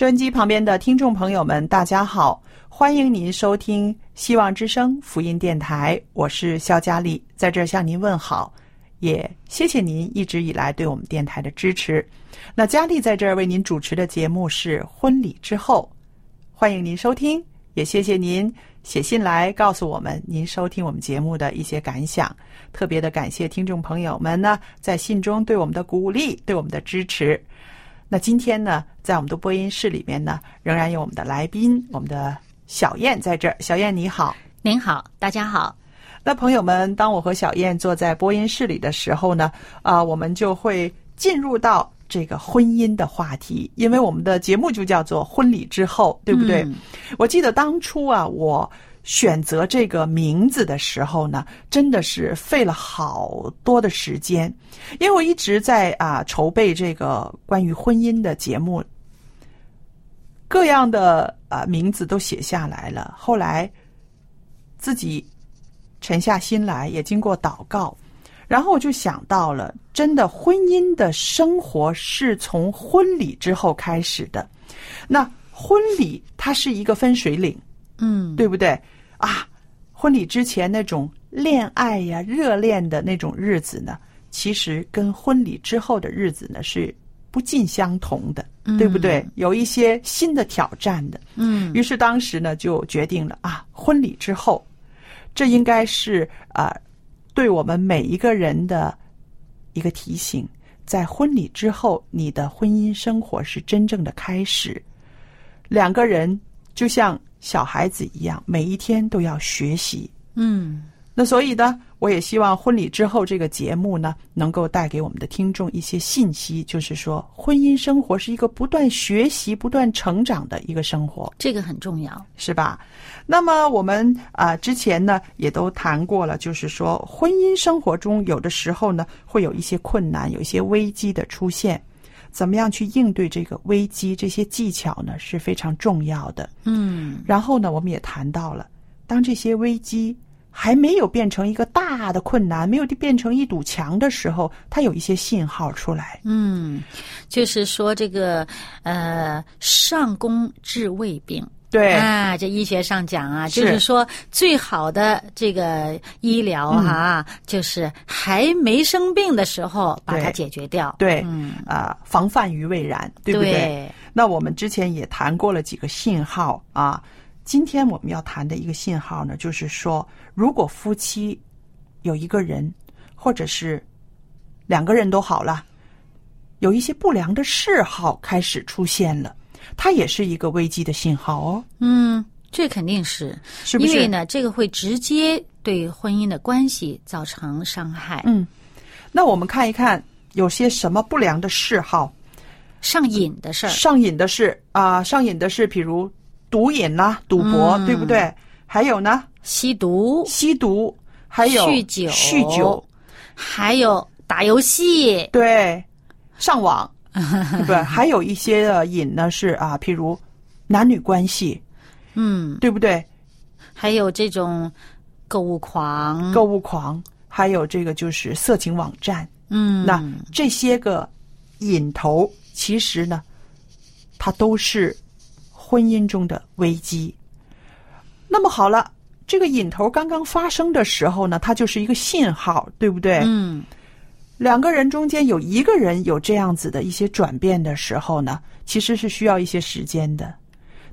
收音机旁边的听众朋友们，大家好，欢迎您收听希望之声福音电台，我是肖佳丽，在这儿向您问好，也谢谢您一直以来对我们电台的支持。那佳丽在这儿为您主持的节目是《婚礼之后》，欢迎您收听，也谢谢您写信来告诉我们您收听我们节目的一些感想，特别的感谢听众朋友们呢在信中对我们的鼓励，对我们的支持。那今天呢，在我们的播音室里面呢，仍然有我们的来宾，我们的小燕在这儿。小燕你好。您好，大家好。那朋友们，当我和小燕坐在播音室里的时候呢，啊、我们就会进入到这个婚姻的话题，因为我们的节目就叫做《婚礼之后》，对不对？嗯我记得当初啊，我选择这个名字的时候呢，真的是费了好多的时间，因为我一直在啊筹备这个关于婚姻的节目，各样的啊名字都写下来了。后来自己沉下心来，也经过祷告，然后我就想到了，真的婚姻的生活是从婚礼之后开始的。那婚礼它是一个分水岭，嗯，对不对啊？婚礼之前那种恋爱呀、热恋的那种日子呢，其实跟婚礼之后的日子呢是不尽相同的，对不对？有一些新的挑战的。嗯于是当时呢就决定了啊，婚礼之后，这应该是啊、对我们每一个人的一个提醒。在婚礼之后，你的婚姻生活是真正的开始。两个人就像小孩子一样，每一天都要学习。嗯那所以呢，我也希望婚礼之后这个节目呢，能够带给我们的听众一些信息，就是说，婚姻生活是一个不断学习、不断成长的一个生活。这个很重要。是吧？那么我们啊、之前呢也都谈过了，就是说婚姻生活中有的时候呢会有一些困难，有一些危机的出现，怎么样去应对这个危机？这些技巧呢是非常重要的。嗯然后呢，我们也谈到了，当这些危机还没有变成一个大的困难，没有变成一堵墙的时候，它有一些信号出来。嗯，就是说这个呃，上攻治未病。对，啊，这医学上讲啊，是。就是说最好的这个医疗哈、就是还没生病的时候把它解决掉。对，嗯，啊、防范于未然，对不对？对？那我们之前也谈过了几个信号啊，今天我们要谈的一个信号呢，就是说，如果夫妻有一个人，或者是两个人都好了，有一些不良的嗜好开始出现了，它也是一个危机的信号哦，嗯，这肯定是，是不是？因为呢，这个会直接对婚姻的关系造成伤害。嗯，那我们看一看有些什么不良的嗜好，上瘾的事儿，上瘾的事啊、上瘾的事，比如毒瘾呐、赌博，嗯。对不对？还有呢，吸毒，吸毒，还有酗酒。酗酒，还有打游戏，对，上网 对吧？还有一些的瘾呢是啊，譬如男女关系，嗯，对不对？还有这种购物狂，购物狂，还有这个就是色情网站，嗯，那这些个瘾头，其实呢，它都是婚姻中的危机。那么好了，这个瘾头刚刚发生的时候呢，它就是一个信号，对不对？嗯两个人中间有一个人有这样子的一些转变的时候呢，其实是需要一些时间的。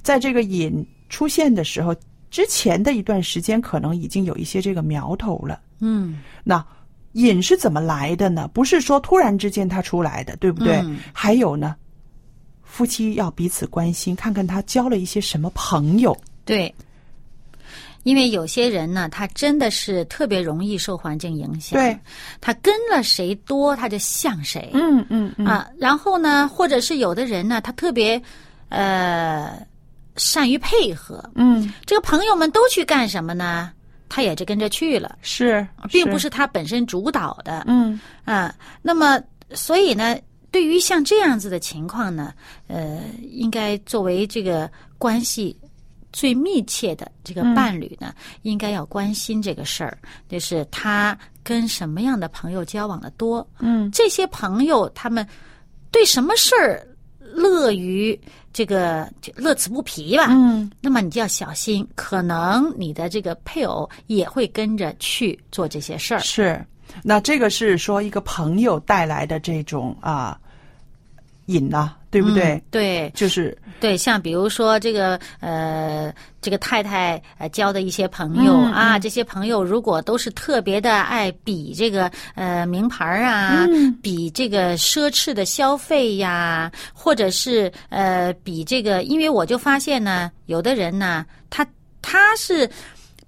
在这个瘾出现的时候，之前的一段时间可能已经有一些这个苗头了。嗯那瘾是怎么来的呢？不是说突然之间他出来的，对不对？嗯还有呢，夫妻要彼此关心，看看他交了一些什么朋友。对。因为有些人呢，他真的是特别容易受环境影响。对，他跟了谁多，他就像谁。嗯嗯嗯啊，然后呢，或者是有的人呢，他特别呃善于配合，嗯，这个朋友们都去干什么呢？他也就跟着去了，是，并不是他本身主导的。嗯啊，那么所以呢，对于像这样子的情况呢，呃，应该作为这个关系最密切的这个伴侣呢，应该要关心这个事儿，就是他跟什么样的朋友交往的多，嗯。这些朋友他们对什么事儿乐于这个就乐此不疲吧，嗯。那么你就要小心，可能你的这个配偶也会跟着去做这些事儿。是。那这个是说一个朋友带来的这种啊瘾呐、对不对？嗯对就是对，像比如说这个呃，这个太太呃交的一些朋友、嗯啊，这些朋友如果都是特别的爱比这个呃名牌儿啊，嗯比这个奢侈的消费呀，或者是呃比这个，因为我就发现呢，有的人呢，他他是。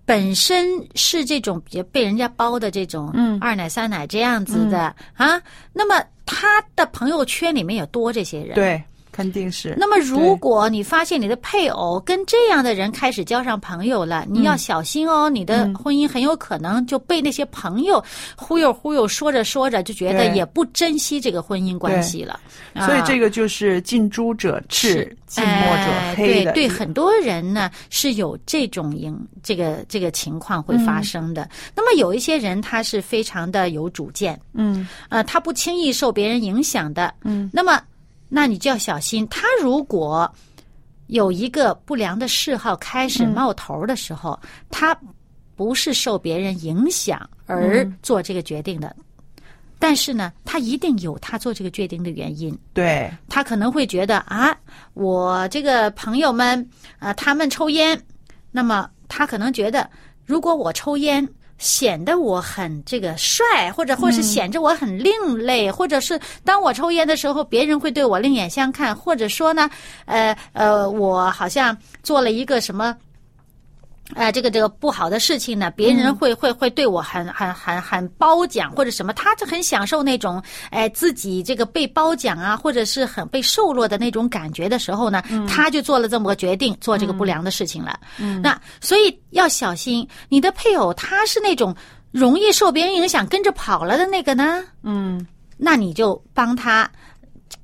本身是这种比被人家包的这种嗯二奶三奶这样子的、啊，那么他的朋友圈里面也多这些人，对，肯定是。那么，如果你发现你的配偶跟这样的人开始交上朋友了，你要小心哦，你的婚姻很有可能就被那些朋友忽悠忽悠，说着说着就觉得也不珍惜这个婚姻关系了。所以这个个就是近朱者赤，近墨者黑。哎对对，很多人呢是有这种影这个这个情况会发生的。那么有一些人他是非常的有主见，嗯呃，他不轻易受别人影响的。嗯，那么，那你就要小心，他如果有一个不良的嗜好开始冒头的时候，他不是受别人影响而做这个决定的。但是呢，他一定有他做这个决定的原因。对，他可能会觉得啊，我这个朋友们啊、他们抽烟，那么他可能觉得，如果我抽烟，显得我很这个帅，或者或是显着我很另类，或者是当我抽烟的时候，别人会对我另眼相看，或者说呢，呃呃，我好像做了一个什么。呃，这个这个不好的事情呢，别人会会会对我很很很很褒奖或者什么，他就很享受那种哎自己这个被褒奖啊，或者是很被受落的那种感觉的时候呢，他就做了这么个决定，做这个不良的事情了。那所以要小心，你的配偶他是那种容易受别人影响跟着跑了的那个呢，嗯。那你就帮他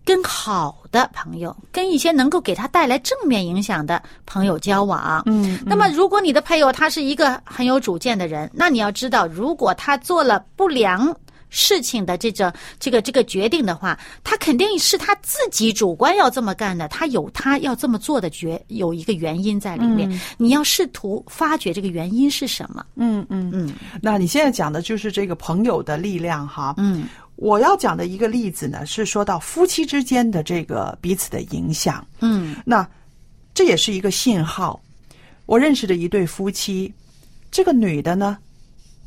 跟好的朋友，跟一些能够给他带来正面影响的朋友交往。嗯，那么，如果你的配偶他是一个很有主见的人，那你要知道，如果他做了不良事情的这种这个这个决定的话，他肯定是他自己主观要这么干的，他有他要这么做的决有一个原因在里面。你要试图发掘这个原因是什么。嗯嗯嗯那你现在讲的就是这个朋友的力量哈。嗯我要讲的一个例子呢，是说到夫妻之间的这个彼此的影响。嗯那这也是一个信号。我认识的一对夫妻，这个女的呢，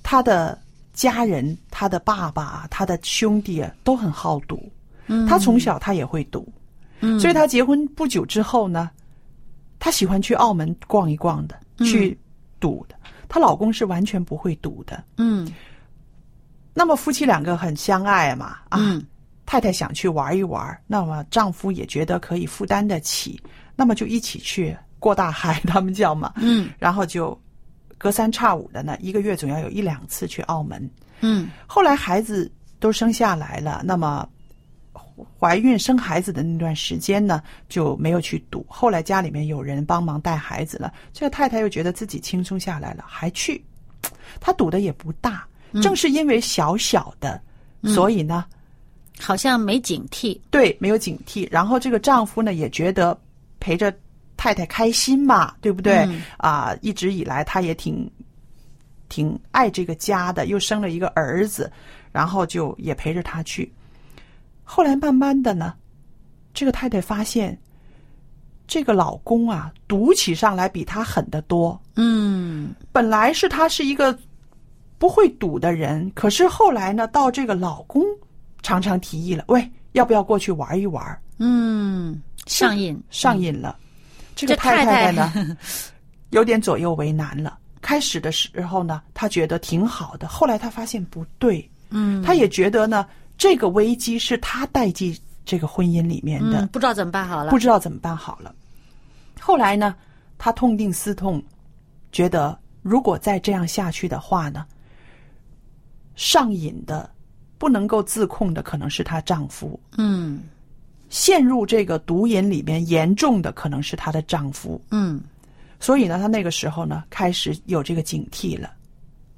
她的家人、她的爸爸、她的兄弟啊，都很好赌。嗯，她从小她也会赌，嗯所以她结婚不久之后呢，她喜欢去澳门逛一逛的，去赌的。她老公是完全不会赌的。嗯那么夫妻两个很相爱嘛，啊，嗯太太想去玩一玩，那么丈夫也觉得可以负担得起，那么就一起去过大海，他们叫嘛，嗯然后就隔三差五的呢，一个月总要有一两次去澳门。嗯后来孩子都生下来了，那么怀孕生孩子的那段时间呢，就没有去赌。后来家里面有人帮忙带孩子了，这个太太又觉得自己轻松下来了，还去。她赌的也不大，正是因为小小的，所以呢，好像没警惕。对，没有警惕。然后这个丈夫呢，也觉得陪着太太开心嘛，对不对？啊，一直以来他也挺挺爱这个家的，又生了一个儿子，然后就也陪着他去。后来慢慢的呢，这个太太发现，这个老公啊，赌起上来比他狠得多。嗯，本来是他是一个不会赌的人，可是后来呢，到这个老公常常提议了，喂，要不要过去玩一玩？嗯，上瘾，上瘾了。这这个太太太呢，有点左右为难了。开始的时候呢，她觉得挺好的，后来她发现不对，嗯，她也觉得呢，这个危机是她带进这个婚姻里面的，嗯，不知道怎么办好了。不知道怎么办好了。后来呢，她痛定思痛，觉得如果再这样下去的话呢，上瘾的、不能够自控的可能是她丈夫，嗯陷入这个毒瘾里面严重的可能是她的丈夫。嗯所以呢，她那个时候呢，开始有这个警惕了。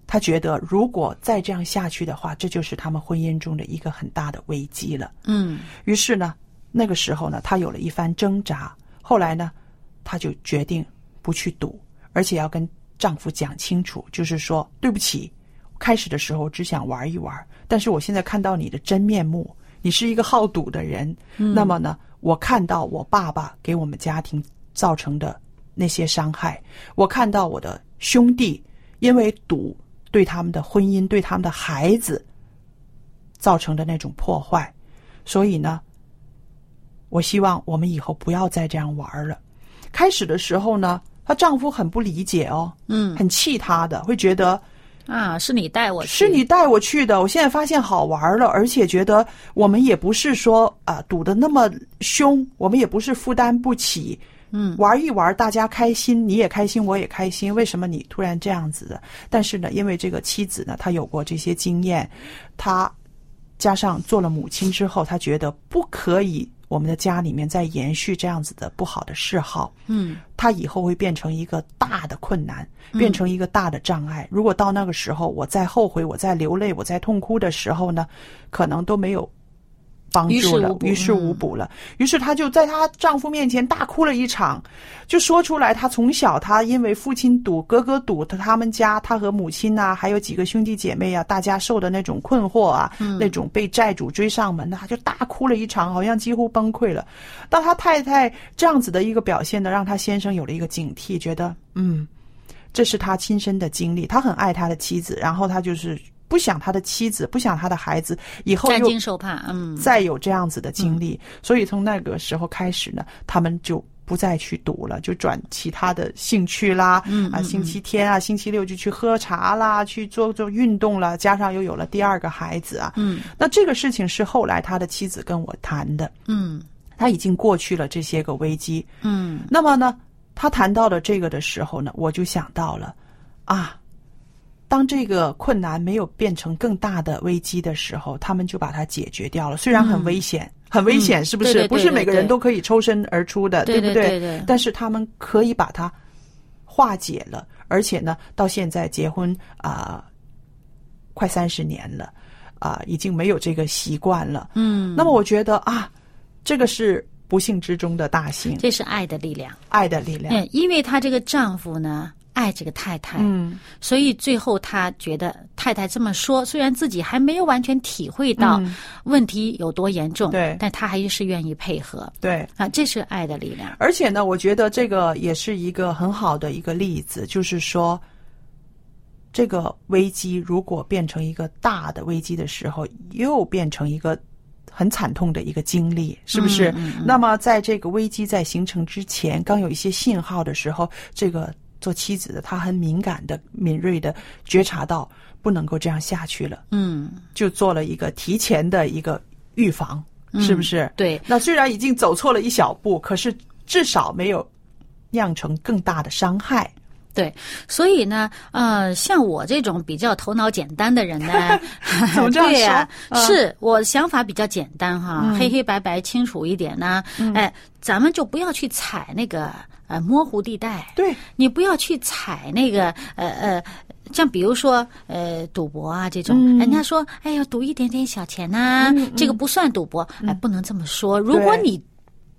她觉得，如果再这样下去的话，这就是他们婚姻中的一个很大的危机了。嗯于是呢，那个时候呢，她有了一番挣扎。后来呢，她就决定不去赌，而且要跟丈夫讲清楚，就是说，对不起，开始的时候只想玩一玩，但是我现在看到你的真面目，你是一个好赌的人。那么呢，我看到我爸爸给我们家庭造成的那些伤害，我看到我的兄弟因为赌对他们的婚姻、对他们的孩子造成的那种破坏，所以呢，我希望我们以后不要再这样玩了。开始的时候呢，她丈夫很不理解哦，嗯很气她的，会觉得啊，是你带我去，是你带我去的，我现在发现好玩了，而且觉得我们也不是说啊、赌的那么凶，我们也不是负担不起。嗯，玩一玩，大家开心，你也开心，我也开心。为什么你突然这样子的？但是呢，因为这个妻子呢，她有过这些经验，她加上做了母亲之后，她觉得不可以我们的家里面在延续这样子的不好的嗜好。嗯它以后会变成一个大的困难，变成一个大的障碍。如果到那个时候，我再后悔，我再流泪，我再痛哭的时候呢，可能都没有帮助了，于于事事无补了。于是她就在她丈夫面前大哭了一场，就说出来，她从小她因为父亲赌，哥哥赌，他他们家她和母亲呐、还有几个兄弟姐妹啊，大家受的那种困惑啊，那种被债主追上门的，她就大哭了一场，好像几乎崩溃了。当她太太这样子的一个表现呢，让她先生有了一个警惕，觉得嗯，这是他亲身的经历，他很爱他的妻子，然后他就是不想他的妻子，不想他的孩子以后担又惊受怕，嗯，再有这样子的经历，所以从那个时候开始呢，他们就不再去赌了，就转其他的兴趣啦，嗯啊，星期天啊，星期六就去喝茶啦，去做做运动了，加上又有了第二个孩子啊，嗯。那这个事情是后来他的妻子跟我谈的，嗯。他已经过去了这些个危机，嗯。那么呢，他谈到了这个的时候呢，我就想到了，啊，当这个困难没有变成更大的危机的时候，他们就把它解决掉了。虽然很危险，很危险，嗯是不是？对对对不是每个人都可以抽身而出的，对不对对对但是他们可以把它化解了，而且呢，到现在结婚啊、快三十年了，啊、已经没有这个习惯了。嗯，那么我觉得啊，这个是不幸之中的大幸，这是爱的力量。爱的力量。嗯，因为她这个丈夫呢爱这个太太，嗯。所以最后他觉得太太这么说，虽然自己还没有完全体会到嗯。问题有多严重，对。但他还是愿意配合。对，啊，这是爱的力量。而且呢，我觉得这个也是一个很好的一个例子，就是说，这个危机如果变成一个大的危机的时候，又变成一个很惨痛的一个经历，是不是？嗯嗯。那么，在这个危机在形成之前，刚有一些信号的时候，这个做妻子的她很敏感的、敏锐的觉察到不能够这样下去了，嗯，就做了一个提前的一个预防，是不是？对，那虽然已经走错了一小步，可是至少没有酿成更大的伤害。对，所以呢，呃，像我这种比较头脑简单的人呢，怎么这样 是我想法比较简单哈，嗯。黑黑白白清楚一点呢，哎，咱们就不要去踩那个呃模糊地带，对，你不要去踩那个呃呃。像比如说，呃，赌博啊这种，嗯。人家说，哎呀，赌一点点小钱呐、这个不算赌博，哎，不能这么说。如果对。你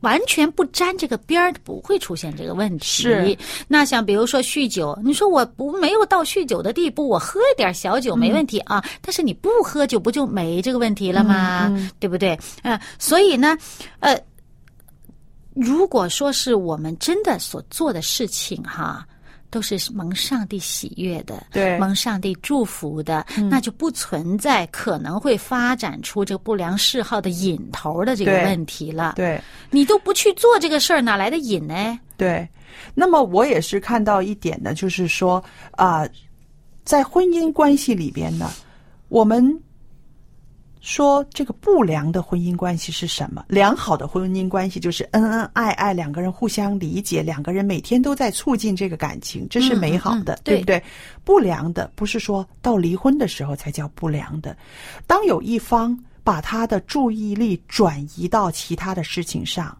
完全不沾这个边儿，不会出现这个问题。是那像比如说酗酒，你说我不没有到酗酒的地步，我喝一点小酒没问题啊。但是你不喝酒，不就没这个问题了吗？对不对？呃，所以呢，呃，如果说是我们真的所做的事情哈。都是蒙上帝喜悦的，对蒙上帝祝福的，那就不存在可能会发展出这个不良嗜好的瘾头的这个问题了。对。你都不去做这个事儿，哪来的瘾呢？对，那么我也是看到一点呢，就是说啊、在婚姻关系里边呢，我们说这个不良的婚姻关系是什么？良好的婚姻关系就是恩恩爱爱，两个人互相理解，两个人每天都在促进这个感情，这是美好的，嗯嗯对不对？不良的不是说到离婚的时候才叫不良的，当有一方把他的注意力转移到其他的事情上，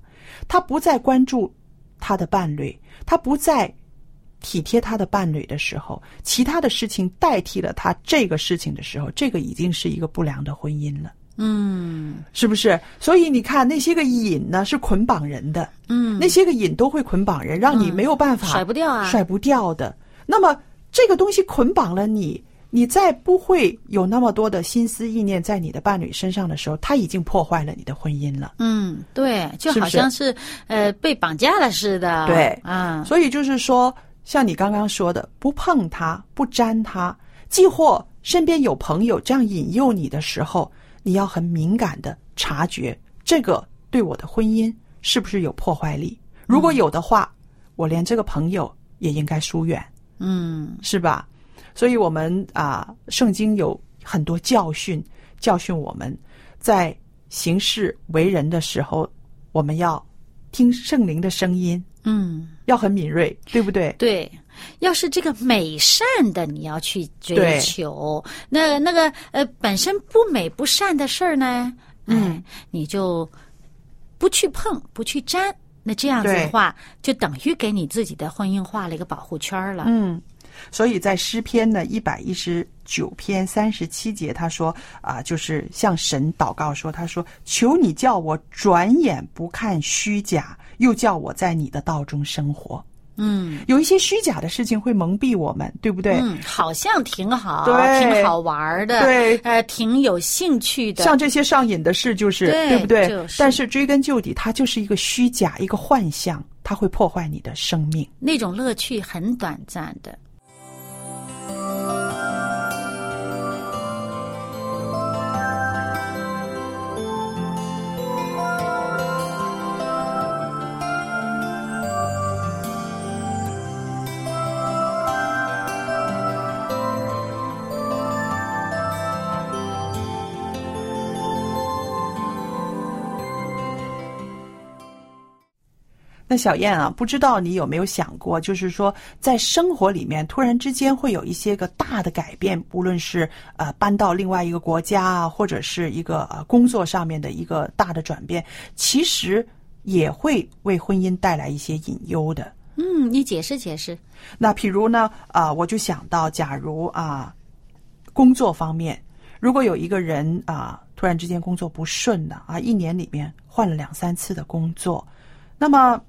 他不再关注他的伴侣，他不再体贴他的伴侣的时候，其他的事情代替了他这个事情的时候，这个已经是一个不良的婚姻了，嗯是不是？所以你看那些个瘾呢，是捆绑人的，嗯，那些个瘾都会捆绑人，让你嗯没有办法甩不掉啊甩不掉的。那么这个东西捆绑了你。你再不会有那么多的心思意念在你的伴侣身上的时候，他已经破坏了你的婚姻了。嗯，对，就好像是呃被绑架了似的。对啊，所以就是说，像你刚刚说的，不碰它，不沾它，即或身边有朋友这样引诱你的时候，你要很敏感的察觉这个对我的婚姻是不是有破坏力。如果有的话，我连这个朋友也应该疏远，嗯是吧？所以我们啊，圣经有很多教训，教训我们在行事为人的时候，我们要听圣灵的声音，嗯，要很敏锐，对不对？对。要是这个美善的你要去追求，那那个呃本身不美不善的事儿呢，嗯哎，你就不去碰，不去沾，那这样子的话，就等于给你自己的婚姻画了一个保护圈了。嗯，所以在诗篇呢一百一十九篇三十七节，他说啊、就是向神祷告说，他说：“求你叫我转眼不看虚假，又叫我在你的道中生活。”嗯有一些虚假的事情会蒙蔽我们，对不对？嗯，好像挺好，对挺好玩儿的，对呃，挺有兴趣的。像这些上瘾的事，就是对不对？就是但是追根究底，它就是一个虚假，一个幻象，它会破坏你的生命。那种乐趣很短暂的。那小燕啊，不知道你有没有想过，就是说，在生活里面突然之间会有一些个大的改变，无论是呃搬到另外一个国家啊，或者是一个呃工作上面的一个大的转变，其实也会为婚姻带来一些隐忧的。嗯，你解释解释。那譬如呢，啊、我就想到，假如啊、工作方面，如果有一个人啊、突然之间工作不顺的啊，一年里面换了两三次的工作，那么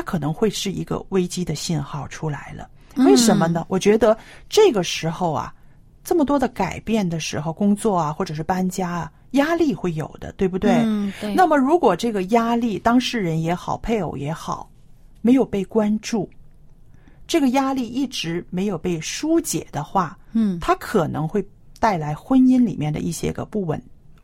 他可能会是一个危机的信号出来了。为什么呢？我觉得这个时候啊，这么多的改变的时候，工作啊，或者是搬家啊，压力会有的，对不对？嗯，对。那么，如果这个压力，当事人也好，配偶也好，没有被关注，这个压力一直没有被疏解的话，嗯它可能会带来婚姻里面的一些个不稳、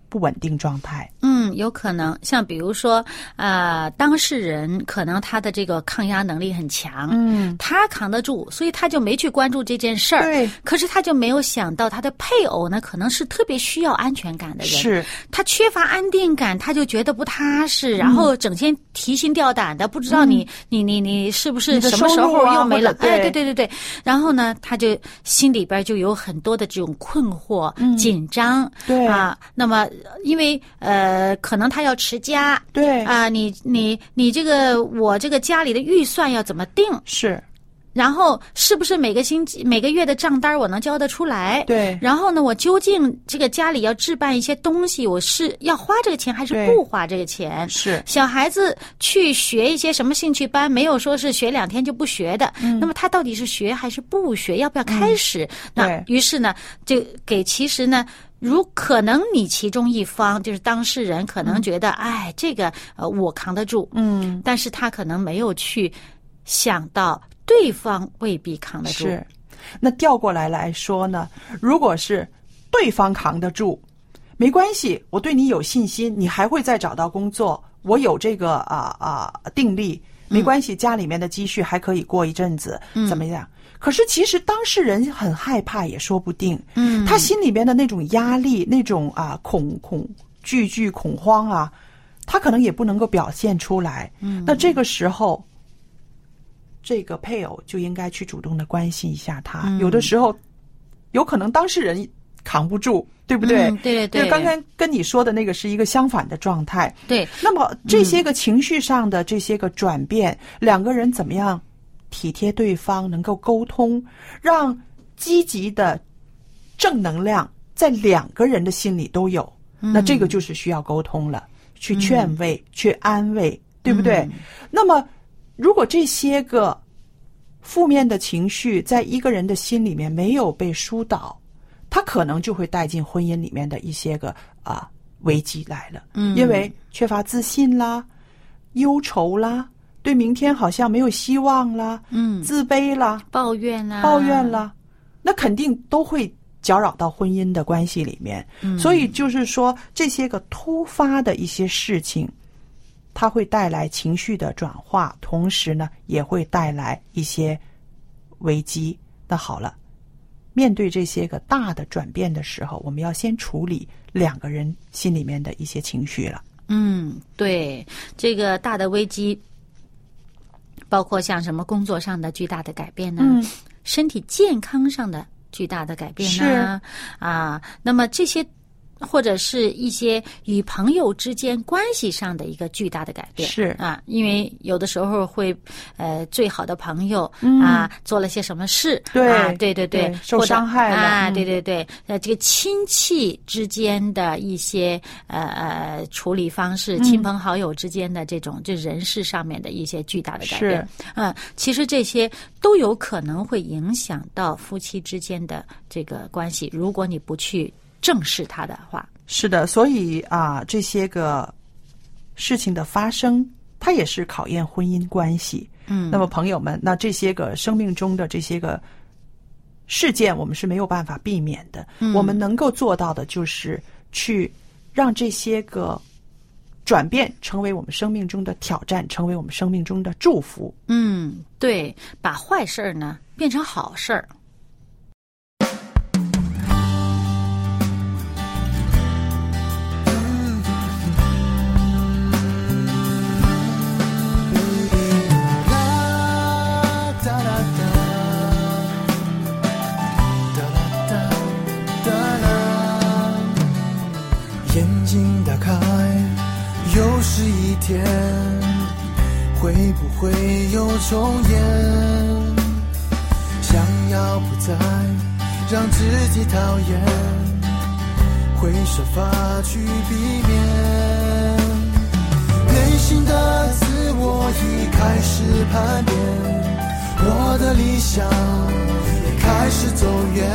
不稳定状态。嗯，有可能，像比如说，呃，当事人可能他的这个抗压能力很强，嗯，他扛得住，所以他就没去关注这件事儿。对，可是他就没有想到他的配偶呢，可能是特别需要安全感的人，是他缺乏安定感，他就觉得不踏实，然后整天提心吊胆的，不知道你、你你你是不是什么时候又没了？哎，对对对对对。然后呢，他就心里边就有很多的这种困惑、紧张，对啊。那么，因为呃，可能他要持家，对啊，你你你这个我这个家里的预算要怎么定？是，然后是不是每个星期每个月的账单我能交得出来？对然后呢，我究竟这个家里要置办一些东西，我是要花这个钱还是不花这个钱？是小孩子去学一些什么兴趣班，没有说是学两天就不学的。嗯那么他到底是学还是不学？要不要开始？那于是呢，就给其实呢。如可能你其中一方就是当事人，可能觉得，哎，这个呃我扛得住，嗯，但是他可能没有去想到对方未必扛得住。是。那调过来来说呢，如果是对方扛得住，没关系，我对你有信心，你还会再找到工作，我有这个啊啊、定力，没关系，家里面的积蓄还可以过一阵子，怎么样？可是其实当事人很害怕，也说不定。嗯，他心里边的那种压力、那种啊恐恐惧惧恐慌啊，他可能也不能够表现出来。嗯，那这个时候，这个配偶就应该去主动的关心一下他。嗯有的时候，有可能当事人扛不住，对不对？嗯对对对就刚刚跟你说的那个是一个相反的状态。对，那么这些个情绪上的这些个转变，两个人怎么样体贴对方，能够沟通，让积极的正能量在两个人的心里都有，那这个就是需要沟通了，去劝慰，去安慰，对不对？那么，如果这些个负面的情绪在一个人的心里面没有被疏导，他可能就会带进婚姻里面的一些个啊危机来了。嗯。因为缺乏自信啦，忧愁啦，对明天好像没有希望了，嗯，自卑了，抱怨啊，抱怨了，那肯定都会搅扰到婚姻的关系里面。嗯所以就是说，这些个突发的一些事情，它会带来情绪的转化，同时呢，也会带来一些危机。那好了，面对这些个大的转变的时候，我们要先处理两个人心里面的一些情绪了。嗯，对，这个大的危机，包括像什么工作上的巨大的改变呢？嗯身体健康上的巨大的改变呢？啊，那么这些。或者是一些与朋友之间关系上的一个巨大的改变，是。啊，因为有的时候会，呃，最好的朋友、嗯。啊做了些什么事，对啊，对对对受伤害了啊，嗯。对对对，呃，这个亲戚之间的一些呃呃处理方嗯。式，亲朋好友之间的这种就人事上面的一些巨大的改变，嗯，其实这些都有可能会影响到夫妻之间的这个关系，如果你不去正视它的话，是的，所以啊，这些个事情的发生，它也是考验婚姻关系。嗯，那么朋友们，那这些个生命中的这些个事件，我们是没有办法避免的。嗯我们能够做到的就是去让这些个转变成为我们生命中的挑战，成为我们生命中的祝福。嗯，对，把坏事儿呢变成好事儿。讨厌，会设法去避免。内心的自我已开始叛变，我的理想也开始走远。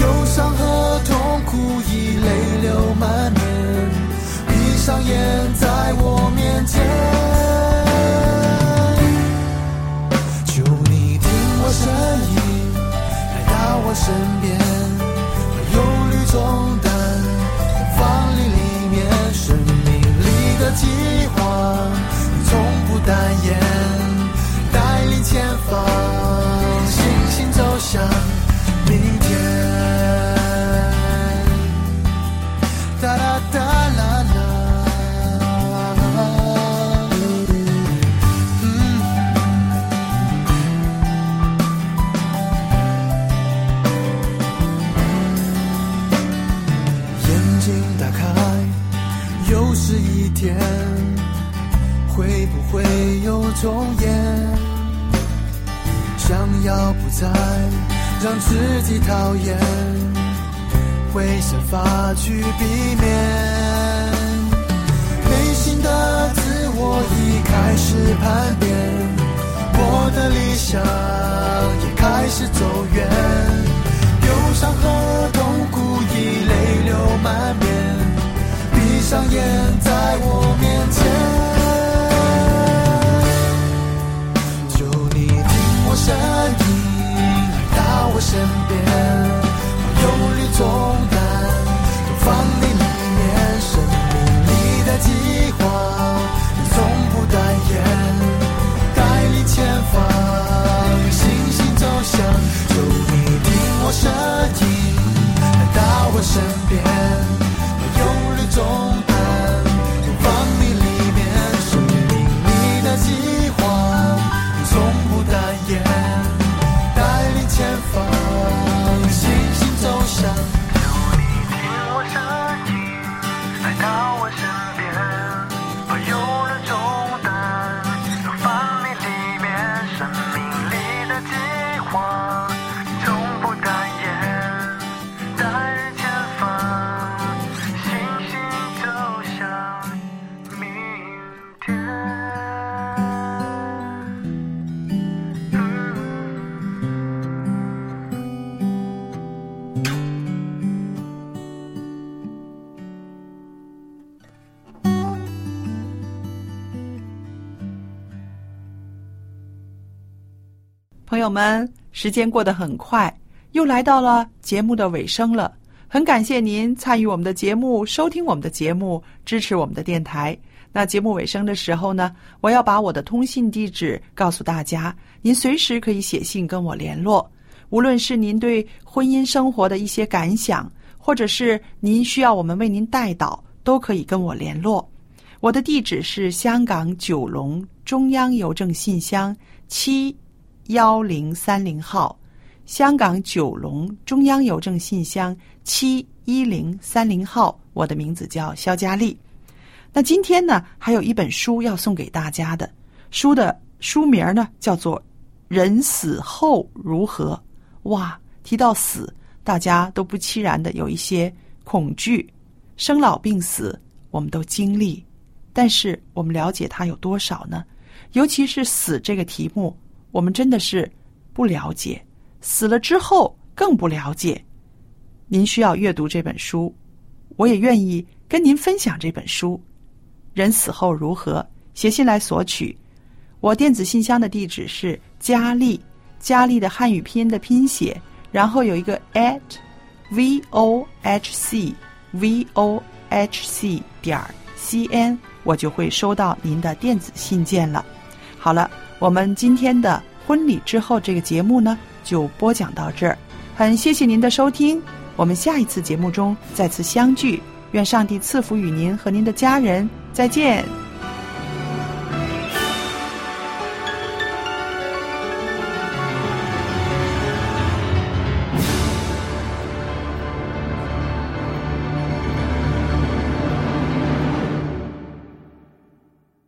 忧伤和痛苦已泪流满面，闭上眼，在我面前，法去避免。内心的自我已开始叛变，我的理想也开始走远，忧伤和痛苦已泪流满面，闭上眼，在我面前，求你听我声音，来到我身边，把忧虑重放你里面生命里的计划，你从不淡言，带领前方，信心走向。有你听我声音，来到我身边，我用力中。友们，时间过得很快，又来到了节目的尾声了。很感谢您参与我们的节目，收听我们的节目，支持我们的电台。那节目尾声的时候呢，我要把我的通信地址告诉大家，您随时可以写信跟我联络。无论是您对婚姻生活的一些感想，或者是您需要我们为您代祷，都可以跟我联络。我的地址是香港九龙中央邮政信箱七幺零三零号，香港九龙中央邮政信箱七一零三零号。我的名字叫肖佳丽。那今天呢，还有一本书要送给大家的，书的书名呢叫做《人死后如何》。哇，提到死，大家都不期然的有一些恐惧，生老病死我们都经历，但是我们了解它有多少呢？尤其是死这个题目，我们真的是不了解，死了之后更不了解。您需要阅读这本书，我也愿意跟您分享这本书。人死后如何？写信来索取。我电子信箱的地址是佳丽，佳丽的汉语拼音的拼写，然后有一个 at v o h c v o h c 点 c n，我就会收到您的电子信件了。好了，我们今天的婚礼之后这个节目呢，就播讲到这儿。很谢谢您的收听，我们下一次节目中再次相聚。愿上帝赐福与您和您的家人，再见。